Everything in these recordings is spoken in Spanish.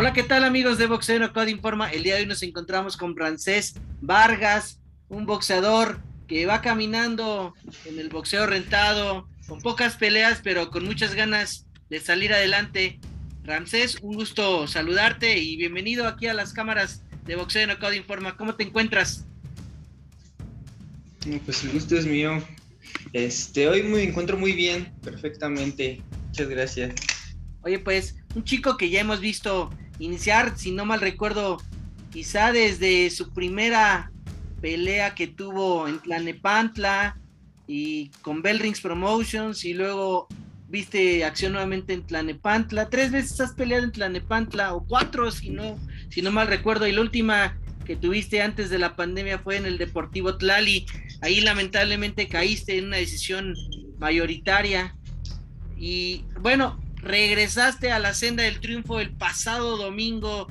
Hola, ¿qué tal amigos de Boxeo Code Informa? El día de hoy nos encontramos con Francés Vargas, un boxeador que va caminando en el boxeo rentado, con pocas peleas, pero con muchas ganas de salir adelante. Ramsés, un gusto saludarte y bienvenido aquí a las cámaras de Boxeo No Code Informa. ¿Cómo te encuentras? Pues el gusto es mío. Este, hoy me encuentro muy bien, perfectamente. Muchas gracias. Oye, pues, un chico que ya hemos visto iniciar, si no mal recuerdo, quizá desde su primera pelea que tuvo en Tlanepantla y con Bell Rings Promotions y luego viste acción nuevamente en Tlanepantla. Tres veces has peleado en Tlanepantla o cuatro, si no, si no mal recuerdo. Y la última que tuviste antes de la pandemia fue en el Deportivo Tlali. Ahí lamentablemente caíste en una decisión mayoritaria. Y bueno, regresaste a la senda del triunfo el pasado domingo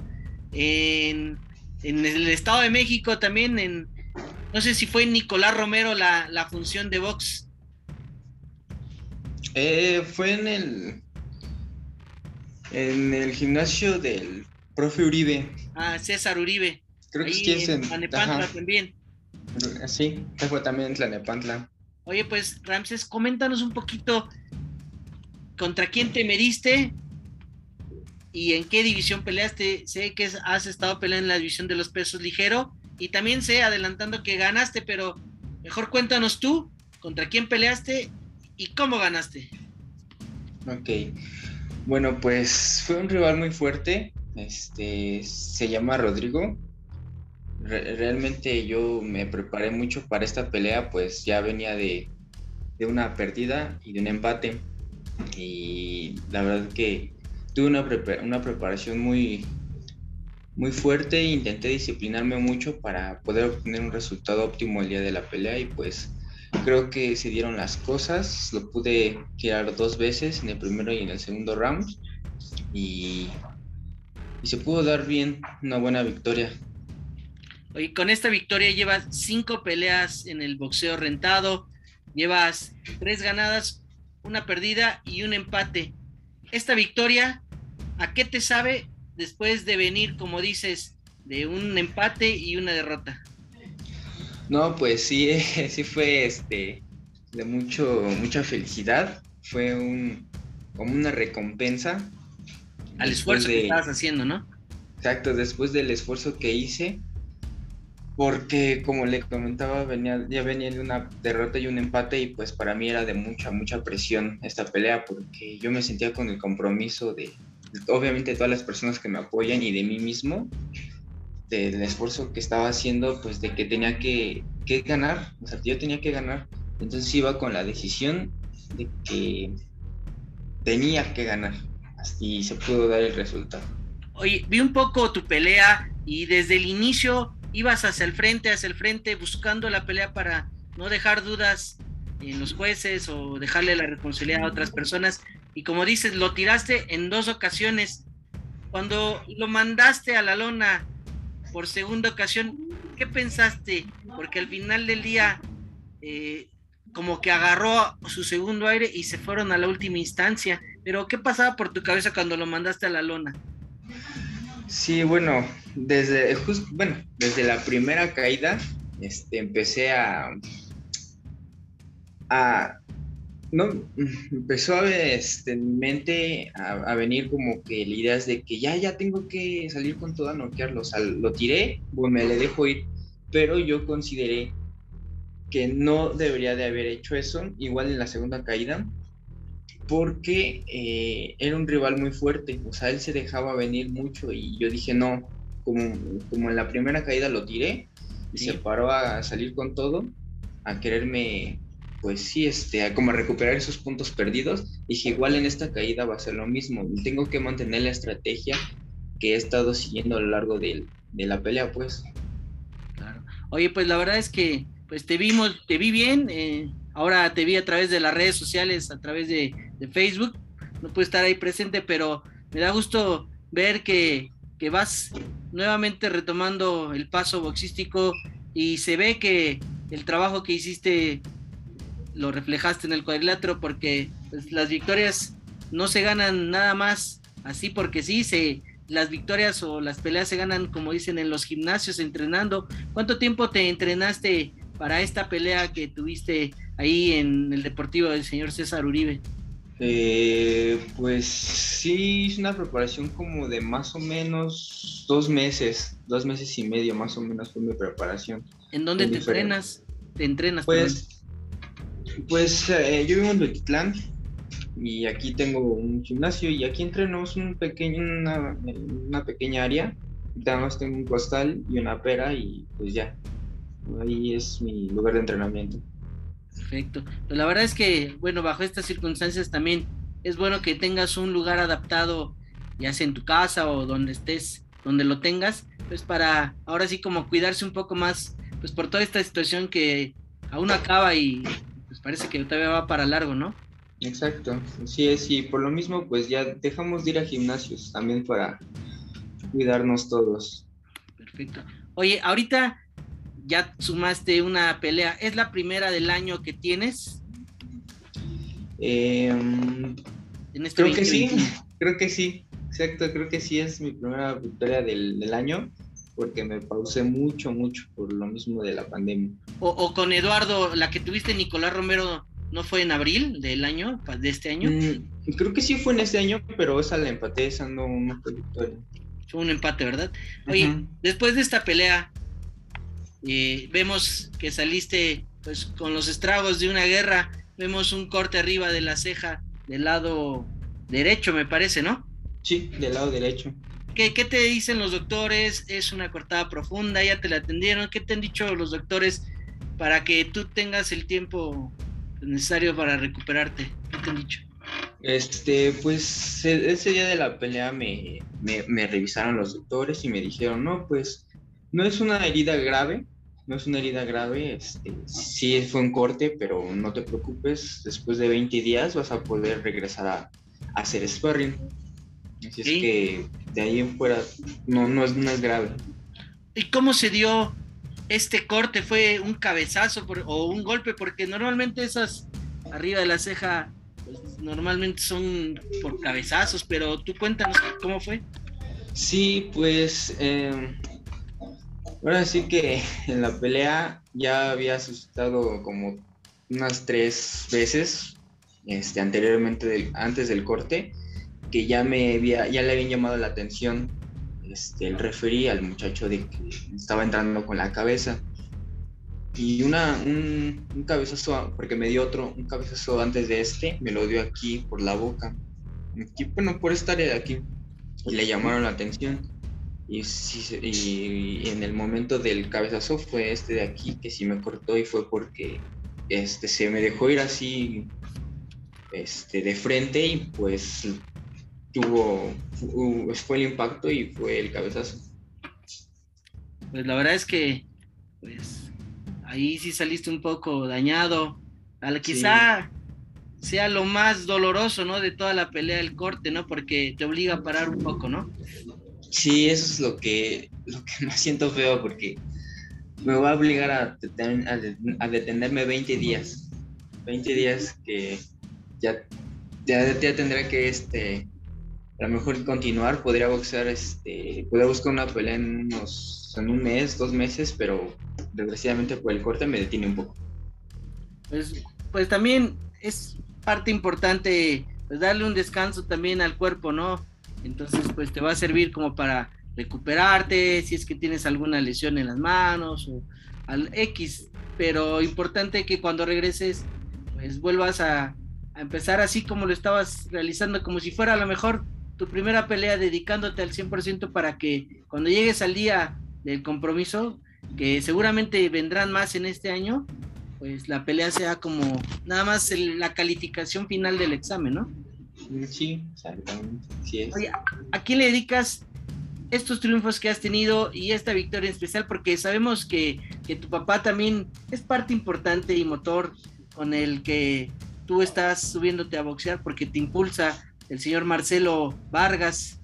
en, el Estado de México, también en, no sé si fue Nicolás Romero la, la función de box. Eh, fue en el, en el gimnasio del profe Uribe. Ah, César Uribe. Creo que es en Tlanepantla también. Sí, fue también en Tlanepantla. Oye, pues Ramses, coméntanos un poquito contra quién te mediste y en qué división peleaste. Sé que has estado peleando en la división de los pesos ligero y también sé, adelantando que ganaste, pero mejor cuéntanos tú contra quién peleaste y cómo ganaste. Ok, bueno, pues fue un rival muy fuerte. Este se llama Rodrigo. realmente yo me preparé mucho para esta pelea, pues ya venía de, de una pérdida y de un empate y la verdad que tuve una, una preparación muy, muy fuerte e intenté disciplinarme mucho para poder obtener un resultado óptimo el día de la pelea y pues creo que se dieron las cosas, lo pude tirar dos veces en el primero y en el segundo round y, y se pudo dar bien una buena victoria. Oye, con esta victoria llevas cinco peleas en el boxeo rentado, llevas tres ganadas, una perdida y un empate. Esta victoria, ¿a qué te sabe después de venir, como dices, de un empate y una derrota? No, pues sí, sí fue este de mucho, mucha felicidad. Fue un como una recompensa. Al esfuerzo que estabas haciendo, ¿no? Exacto, después del esfuerzo que hice, porque como le comentaba, venía, ya venía de una derrota y un empate y pues para mí era de mucha, mucha presión esta pelea porque yo me sentía con el compromiso de, obviamente, todas las personas que me apoyan y de mí mismo, del esfuerzo que estaba haciendo, pues de que tenía que, que ganar, o sea, yo tenía que ganar. Entonces iba con la decisión de que tenía que ganar. Así se pudo dar el resultado. Oye, vi un poco tu pelea y desde el inicio ibas hacia el frente, hacia el frente, buscando la pelea para no dejar dudas en los jueces o dejarle la responsabilidad a otras personas. Y como dices, lo tiraste en dos ocasiones. Cuando lo mandaste a la lona por segunda ocasión, ¿qué pensaste? Porque al final del día, eh, como que agarró su segundo aire y se fueron a la última instancia. Pero, ¿qué pasaba por tu cabeza cuando lo mandaste a la lona? Sí, bueno, desde justo, bueno, desde la primera caída, este, empecé a, a no, empezó a este, en mi mente a, venir como que ideas de que ya, ya tengo que salir con todo a noquearlo. Lo tiré, bueno, me le dejo ir, pero yo consideré que no debería de haber hecho eso, igual en la segunda caída, porque eh, era un rival muy fuerte, o sea, él se dejaba venir mucho y yo dije, no, como, como en la primera caída lo tiré y se paró a salir con todo, a quererme, pues sí, este, a como recuperar esos puntos perdidos, dije, igual en esta caída va a ser lo mismo, tengo que mantener la estrategia que he estado siguiendo a lo largo de, de la pelea, pues. Claro. Oye, pues la verdad es que, pues te vimos, te vi bien, eh, ahora te vi a través de las redes sociales, a través de, Facebook, no puedo estar ahí presente, pero me da gusto ver que, vas nuevamente retomando el paso boxístico y se ve que el trabajo que hiciste lo reflejaste en el cuadrilátero porque pues, las victorias no se ganan nada más así porque sí, se, las victorias o las peleas se ganan, como dicen, en los gimnasios entrenando. ¿Cuánto tiempo te entrenaste para esta pelea que tuviste ahí en el Deportivo del señor César Uribe? Eh, pues sí, es una preparación como de más o menos dos meses, dos meses y medio más o menos fue mi preparación. ¿En dónde te entrenas? ¿Te entrenas? Pues, pues eh, yo vivo en Duetitlán y aquí tengo un gimnasio y aquí entrenamos un pequeño, una, una pequeña área. Además tengo un costal y una pera y pues ya, ahí es mi lugar de entrenamiento. Perfecto. Pues la verdad es que, bueno, bajo estas circunstancias también es bueno que tengas un lugar adaptado, ya sea en tu casa o donde estés, donde lo tengas, pues para ahora sí como cuidarse un poco más, pues por toda esta situación que aún acaba y pues parece que todavía va para largo, ¿no? Exacto, sí es, y por lo mismo pues ya dejamos de ir a gimnasios también para cuidarnos todos. Perfecto. Oye, ahorita ya sumaste una pelea. ¿Es la primera del año que tienes? Em, este creo que sí, creo que sí, exacto, creo que sí es mi primera victoria del, año porque me pausé mucho, mucho por lo mismo de la pandemia. O, con Eduardo, la que tuviste Nicolás Romero, ¿no fue en abril del año, de este año? Mm, creo que sí fue en este año, pero esa la empaté, esa no, fue victoria. Fue un empate, ¿verdad? Oye, después de esta pelea, vemos que saliste pues con los estragos de una guerra, vemos un corte arriba de la ceja del lado derecho, me parece, ¿no? Sí, del lado derecho. ¿Qué, ¿Qué, te dicen los doctores? ¿Es una cortada profunda? ¿Ya te la atendieron? ¿Qué te han dicho los doctores para que tú tengas el tiempo necesario para recuperarte? ¿Qué te han dicho? Este, pues e, ese día de la pelea me, me, me revisaron los doctores y me dijeron, no, pues no es una herida grave, no es una herida grave, este, sí fue un corte, pero no te preocupes, después de 20 días vas a poder regresar a, hacer sparring. Así es que de ahí en fuera no, no, es, no es grave. ¿Y cómo se dio este corte? ¿Fue un cabezazo o un golpe? Porque normalmente esas arriba de la ceja pues, normalmente son por cabezazos, pero tú cuéntanos cómo fue. Sí, pues eh, Ahora sí que en la pelea ya había suscitado como unas tres veces este, anteriormente, antes del corte, que ya, me había, ya le habían llamado la atención este, el referí al muchacho de que estaba entrando con la cabeza. Y una, un, un, cabezazo, porque me dio otro, un cabezazo antes de este, me lo dio aquí por la boca. Aquí, bueno, por esta área de aquí. Y le llamaron la atención. Y, y, en el momento del cabezazo fue este de aquí que sí me cortó y fue porque este, se me dejó ir así este, de frente y pues tuvo, fue el impacto y fue el cabezazo. Pues la verdad es que pues ahí sí saliste un poco dañado. Al, quizá sea lo más doloroso, ¿no? De toda la pelea del corte, ¿no? Porque te obliga a parar un poco, ¿no? Sí, eso es lo que, lo que más siento feo porque me va a obligar a, detenerme 20 días. 20 días que ya, ya, tendré que, este, a lo mejor continuar, podría boxear, este, podría buscar una pelea en unos, en un mes, dos meses, pero desgraciadamente por el corte me detiene un poco. Pues, pues también es parte importante pues darle un descanso también al cuerpo, ¿no? Entonces, pues te va a servir como para recuperarte, si es que tienes alguna lesión en las manos o al X, pero importante que cuando regreses, pues vuelvas a, empezar así como lo estabas realizando, como si fuera a lo mejor tu primera pelea dedicándote al 100% para que cuando llegues al día del compromiso, que seguramente vendrán más en este año, pues la pelea sea como nada más la calificación final del examen, ¿no? Sí, exactamente. Oye, ¿a quién le dedicas estos triunfos que has tenido y esta victoria en especial? Porque sabemos que, tu papá también es parte importante y motor con el que tú estás subiéndote a boxear porque te impulsa el señor Marcelo Vargas.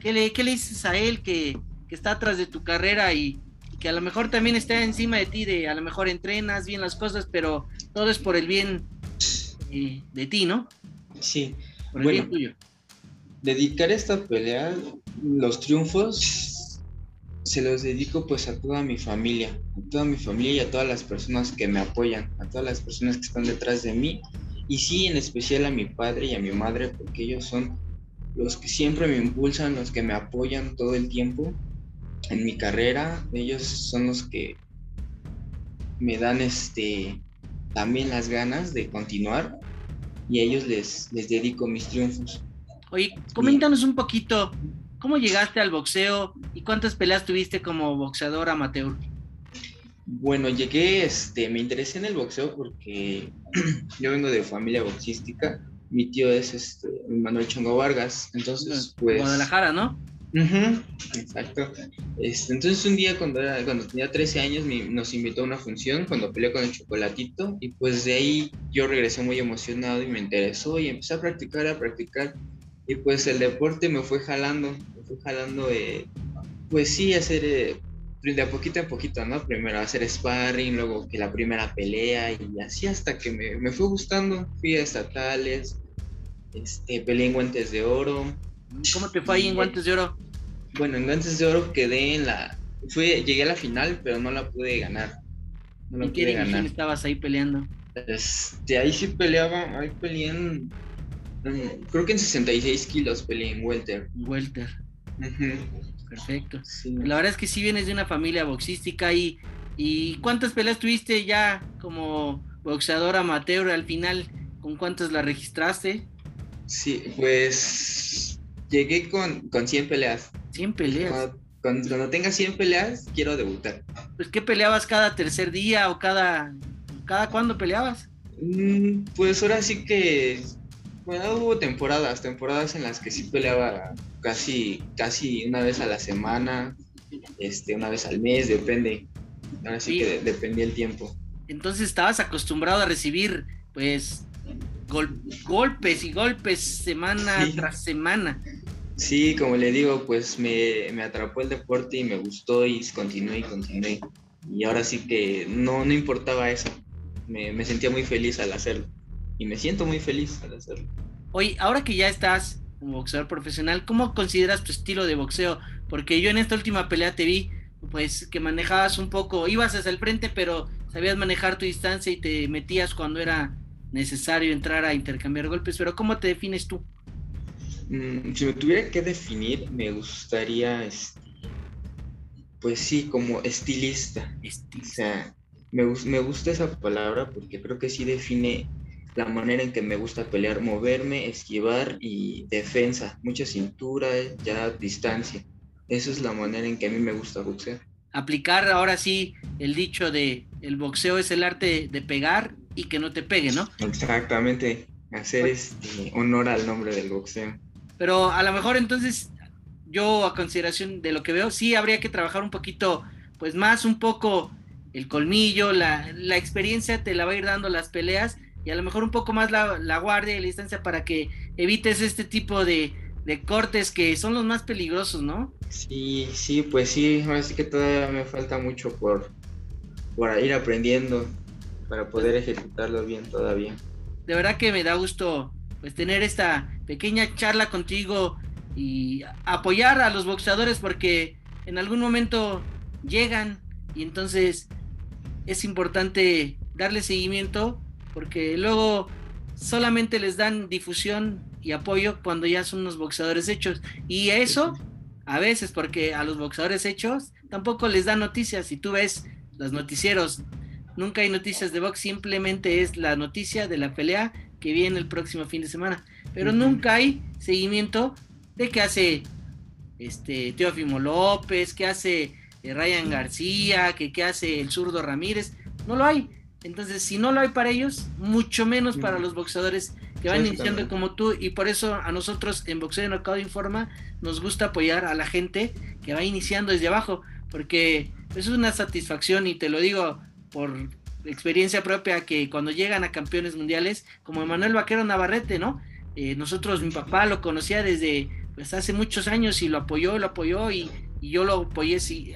¿Qué le, qué le dices a él que, está atrás de tu carrera y, que a lo mejor también está encima de ti, de a lo mejor entrenas bien las cosas, pero todo es por el bien eh, de ti, ¿no? Sí, bueno, dedicar esta pelea, los triunfos se los dedico pues a toda mi familia, a toda mi familia y a todas las personas que me apoyan, a todas las personas que están detrás de mí y sí en especial a mi padre y a mi madre porque ellos son los que siempre me impulsan, los que me apoyan todo el tiempo en mi carrera, ellos son los que me dan este también las ganas de continuar y a ellos les, les dedico mis triunfos. Oye, coméntanos un poquito, ¿cómo llegaste al boxeo y cuántas peleas tuviste como boxeador amateur? Bueno, llegué, este, me interesé en el boxeo porque yo vengo de familia boxística. Mi tío es este, Manuel Chongo Vargas, entonces pues... Guadalajara, ¿no? Exacto. Este, entonces un día cuando, cuando tenía 13 años nos invitó a una función cuando peleé con el chocolatito y pues de ahí yo regresé muy emocionado y me interesó y empecé a practicar, a practicar y pues el deporte me fue jalando, me fue jalando, eh, pues sí, hacer eh, de a poquito a poquito, ¿no? Primero hacer sparring, luego que la primera pelea y así hasta que me, me fue gustando, fui a estatales, este, peleé en guantes de oro, ¿Cómo te fue ahí en Guantes de Oro? Bueno, en Guantes de Oro quedé en la. Fui, llegué a la final, pero no la pude ganar. No la ¿En qué división estabas ahí peleando? Este, ahí sí peleaba, ahí peleé en, creo que en 66 kilos peleé en Welter. Welter. Perfecto. La verdad es que sí vienes de una familia boxística y, y ¿cuántas peleas tuviste ya como boxeador amateur al final? ¿Con cuántas la registraste? Sí, pues llegué con, con 100 peleas. 100 peleas. Cuando, tenga 100 peleas, quiero debutar. Pues, ¿qué peleabas cada tercer día o cada. ¿Cada cuándo peleabas? Mm, pues ahora sí que. Bueno, hubo temporadas, temporadas en las que sí peleaba casi, casi una vez a la semana, este, una vez al mes, depende. Ahora sí, que dependía el tiempo. Entonces estabas acostumbrado a recibir, pues, golpes y golpes semana tras semana. Sí, como le digo, pues me, me, atrapó el deporte y me gustó y continué y continué. Y ahora sí que no, no importaba eso. Me, me sentía muy feliz al hacerlo. Y me siento muy feliz al hacerlo. Oye, ahora que ya estás como boxeador profesional, ¿cómo consideras tu estilo de boxeo? Porque yo en esta última pelea te vi, pues que manejabas un poco, ibas hacia el frente, pero sabías manejar tu distancia y te metías cuando era necesario entrar a intercambiar golpes, pero ¿cómo te defines tú? Mm, si me tuviera que definir, me gustaría, este, pues sí, como estilista. O sea, me, me gusta esa palabra porque creo que sí define la manera en que me gusta pelear, moverme, esquivar y defensa, mucha cintura, ya distancia. Esa es la manera en que a mí me gusta boxear. Aplicar ahora sí el dicho de el boxeo es el arte de pegar y que no te pegue, ¿no? Exactamente, hacer este, honor al nombre del boxeo. Pero a lo mejor entonces yo a consideración de lo que veo, sí habría que trabajar un poquito, pues más un poco el colmillo, la, la experiencia te la va a ir dando las peleas y a lo mejor un poco más la, la guardia y la distancia para que evites este tipo de, de cortes que son los más peligrosos, ¿no? Sí, sí, pues sí, ahora sí que todavía me falta mucho por, por ir aprendiendo para poder ejecutarlo bien todavía. De verdad que me da gusto pues tener esta pequeña charla contigo y apoyar a los boxeadores porque en algún momento llegan y entonces es importante darle seguimiento porque luego solamente les dan difusión y apoyo cuando ya son unos boxeadores hechos. Y eso a veces porque a los boxeadores hechos tampoco les dan noticias. Si tú ves los noticieros Nunca hay noticias de box, simplemente es la noticia de la pelea que viene el próximo fin de semana. Pero nunca hay seguimiento de qué hace este Teófimo López, qué hace eh, Ryan García, que qué hace el zurdo Ramírez. No lo hay. Entonces, si no lo hay para ellos, mucho menos para los boxeadores que van iniciando como tú. Y por eso a nosotros en Boxeo de Knockout Informa nos gusta apoyar a la gente que va iniciando desde abajo. Porque es una satisfacción y te lo digo por experiencia propia que cuando llegan a campeones mundiales, como Emanuel Vaquero Navarrete, ¿no? Eh, nosotros, mi papá lo conocía desde pues, hace muchos años y lo apoyó, lo apoyó y, yo lo apoyé sí,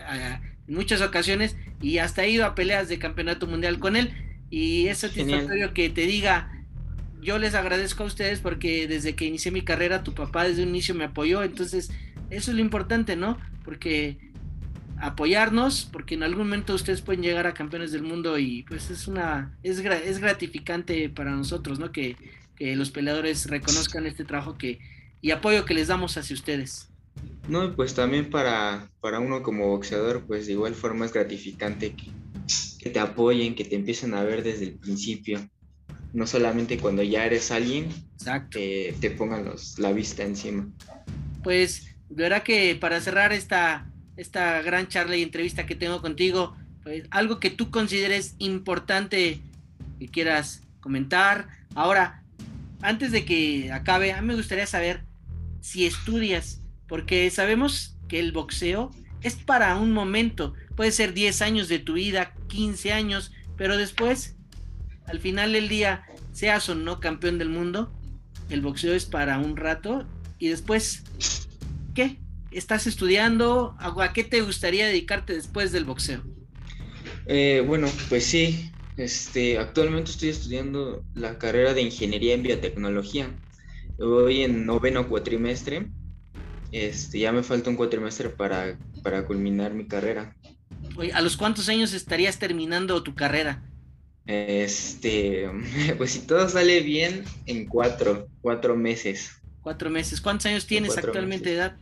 en muchas ocasiones y hasta he ido a peleas de campeonato mundial con él y es satisfactorio que te diga, yo les agradezco a ustedes porque desde que inicié mi carrera tu papá desde un inicio me apoyó, entonces eso es lo importante, ¿no? Porque apoyarnos, porque en algún momento ustedes pueden llegar a campeones del mundo y pues es una, es, es gratificante para nosotros, ¿no? Que, que los peleadores reconozcan este trabajo que, y apoyo que les damos hacia ustedes. No, pues también para, para uno como boxeador, pues de igual forma es gratificante que, que te apoyen, que te empiecen a ver desde el principio. No solamente cuando ya eres alguien, que te pongan los, la vista encima. Pues, de verdad que para cerrar esta, esta gran charla y entrevista que tengo contigo, pues algo que tú consideres importante que quieras comentar. Ahora, antes de que acabe, a mí me gustaría saber si estudias, porque sabemos que el boxeo es para un momento, puede ser 10 años de tu vida, 15 años, pero después, al final del día, seas o no campeón del mundo, el boxeo es para un rato y después, ¿qué? ¿Estás estudiando? ¿A qué te gustaría dedicarte después del boxeo? Eh, bueno, pues sí, este, actualmente estoy estudiando la carrera de Ingeniería en Biotecnología. Voy en noveno cuatrimestre. Este, ya me falta un cuatrimestre para, para culminar mi carrera. ¿A los cuántos años estarías terminando tu carrera? Este, pues si todo sale bien, en cuatro, cuatro meses. Cuatro meses. ¿Cuántos años tienes actualmente de edad?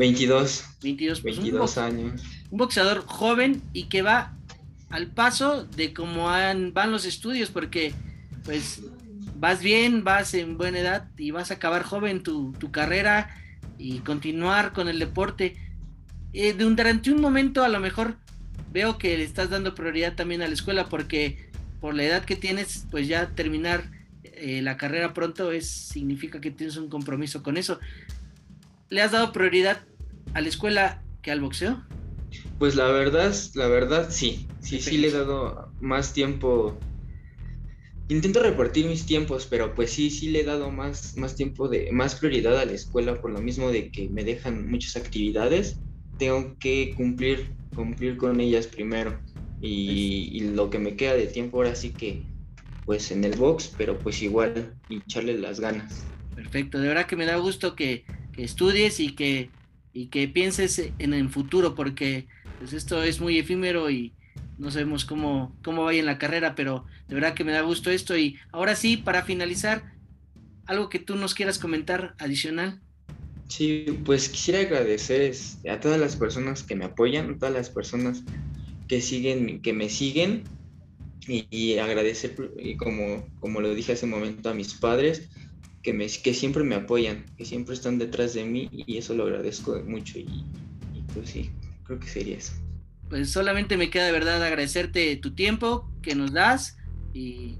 22. 22, 22 años. Un boxeador joven y que va al paso de cómo van los estudios, porque pues vas bien, vas en buena edad y vas a acabar joven tu, carrera y continuar con el deporte. Eh, de un, durante un momento a lo mejor veo que le estás dando prioridad también a la escuela porque por la edad que tienes, pues ya terminar eh, la carrera pronto es, significa que tienes un compromiso con eso. ¿Le has dado prioridad a la escuela que al boxeo? Pues la verdad, la verdad sí, sí, sí le he dado más tiempo intento repartir mis tiempos, pero pues sí, sí le he dado más, más tiempo de, más prioridad a la escuela por lo mismo de que me dejan muchas actividades, tengo que cumplir, cumplir con ellas primero. Y, lo que me queda de tiempo ahora sí que pues en el box, pero pues igual echarle las ganas. Perfecto, de verdad que me da gusto que, que estudies y que, y que pienses en el futuro, porque pues esto es muy efímero y, no sabemos cómo, cómo vaya en la carrera, pero de verdad que me da gusto esto. Y ahora sí, para finalizar, algo que tú nos quieras comentar adicional. Sí, pues quisiera agradecer a todas las personas que me apoyan, a todas las personas que siguen, que me siguen y, agradecer, y como, como lo dije hace un momento, a mis padres que, me, que siempre me apoyan, que siempre están detrás de mí y eso lo agradezco mucho y, y pues sí, creo que sería eso pues solamente me queda de verdad agradecerte tu tiempo que nos das y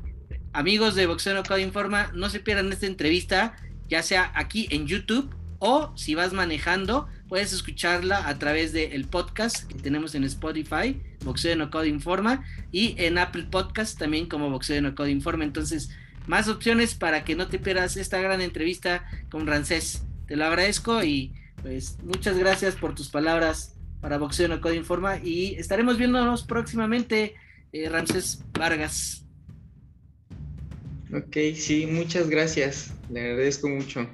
amigos de Boxeo No Code Informa, no se pierdan esta entrevista, ya sea aquí en YouTube o si vas manejando, puedes escucharla a través del podcast que tenemos en Spotify, Boxeo No Code Informa, y en Apple Podcast también como Boxeo No Code Informa. Entonces, más opciones para que no te pierdas esta gran entrevista con Rancés. Te lo agradezco y pues muchas gracias por tus palabras para Boxeo No Code Informa y estaremos viéndonos próximamente, eh, Ramses Vargas. Ok, sí, muchas gracias. Le agradezco mucho.